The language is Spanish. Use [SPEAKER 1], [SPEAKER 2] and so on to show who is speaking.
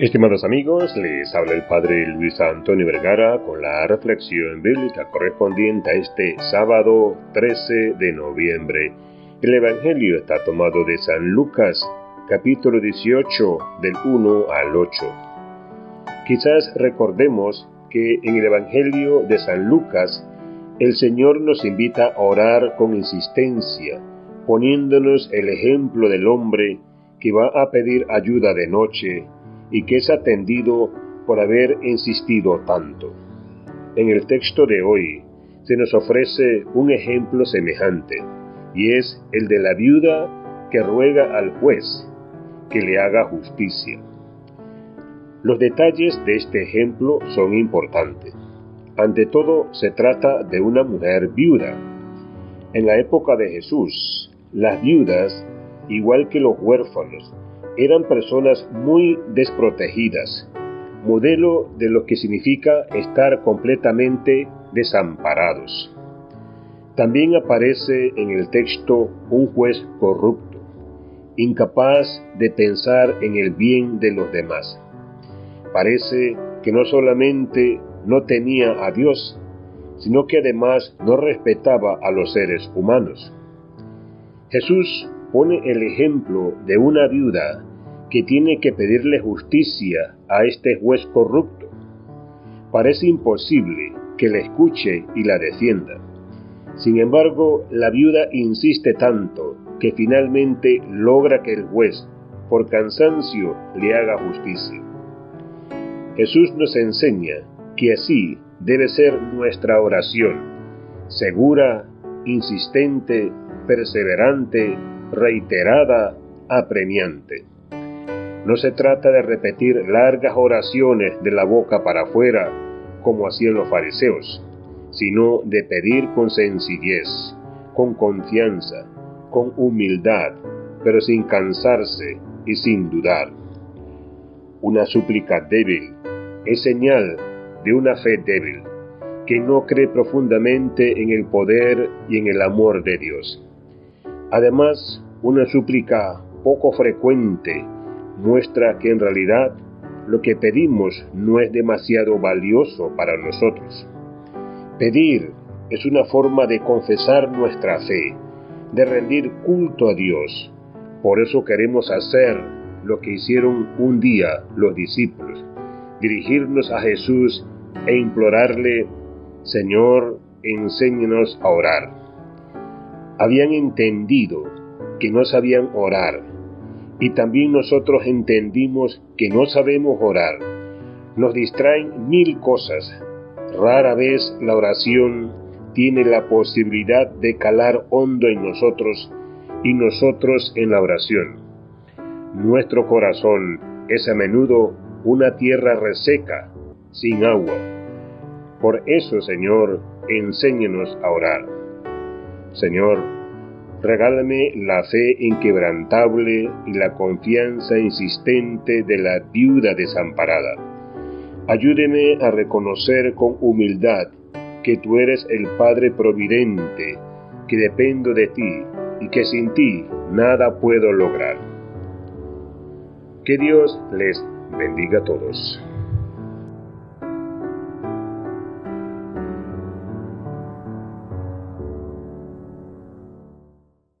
[SPEAKER 1] Estimados amigos, les habla el Padre Luis Antonio Vergara con la reflexión bíblica correspondiente a este sábado 13 de noviembre. El Evangelio está tomado de San Lucas, capítulo 18, del 1 al 8. Quizás recordemos que en el Evangelio de San Lucas el Señor nos invita a orar con insistencia, poniéndonos el ejemplo del hombre que va a pedir ayuda de noche y que es atendido por haber insistido tanto. En el texto de hoy se nos ofrece un ejemplo semejante, y es el de la viuda que ruega al juez que le haga justicia. Los detalles de este ejemplo son importantes. Ante todo, se trata de una mujer viuda. En la época de Jesús, las viudas, igual que los huérfanos, eran personas muy desprotegidas, modelo de lo que significa estar completamente desamparados. También aparece en el texto un juez corrupto, incapaz de pensar en el bien de los demás. Parece que no solamente no tenía a Dios, sino que además no respetaba a los seres humanos. Jesús pone el ejemplo de una viuda que tiene que pedirle justicia a este juez corrupto. Parece imposible que la escuche y la defienda. Sin embargo, la viuda insiste tanto que finalmente logra que el juez, por cansancio, le haga justicia. Jesús nos enseña que así debe ser nuestra oración, segura, insistente, perseverante, reiterada, apremiante. No se trata de repetir largas oraciones de la boca para afuera, como hacían los fariseos, sino de pedir con sencillez, con confianza, con humildad, pero sin cansarse y sin dudar. Una súplica débil es señal de una fe débil, que no cree profundamente en el poder y en el amor de Dios. Además, una súplica poco frecuente muestra que en realidad lo que pedimos no es demasiado valioso para nosotros. Pedir es una forma de confesar nuestra fe, de rendir culto a Dios. Por eso queremos hacer lo que hicieron un día los discípulos, dirigirnos a Jesús e implorarle, Señor, enséñenos a orar. Habían entendido que no sabían orar y también nosotros entendimos que no sabemos orar. Nos distraen mil cosas. Rara vez la oración tiene la posibilidad de calar hondo en nosotros y nosotros en la oración. Nuestro corazón es a menudo una tierra reseca, sin agua. Por eso, Señor, enséñenos a orar. Señor, regálame la fe inquebrantable y la confianza insistente de la viuda desamparada. Ayúdeme a reconocer con humildad que tú eres el Padre Providente, que dependo de ti y que sin ti nada puedo lograr. Que Dios les bendiga a todos.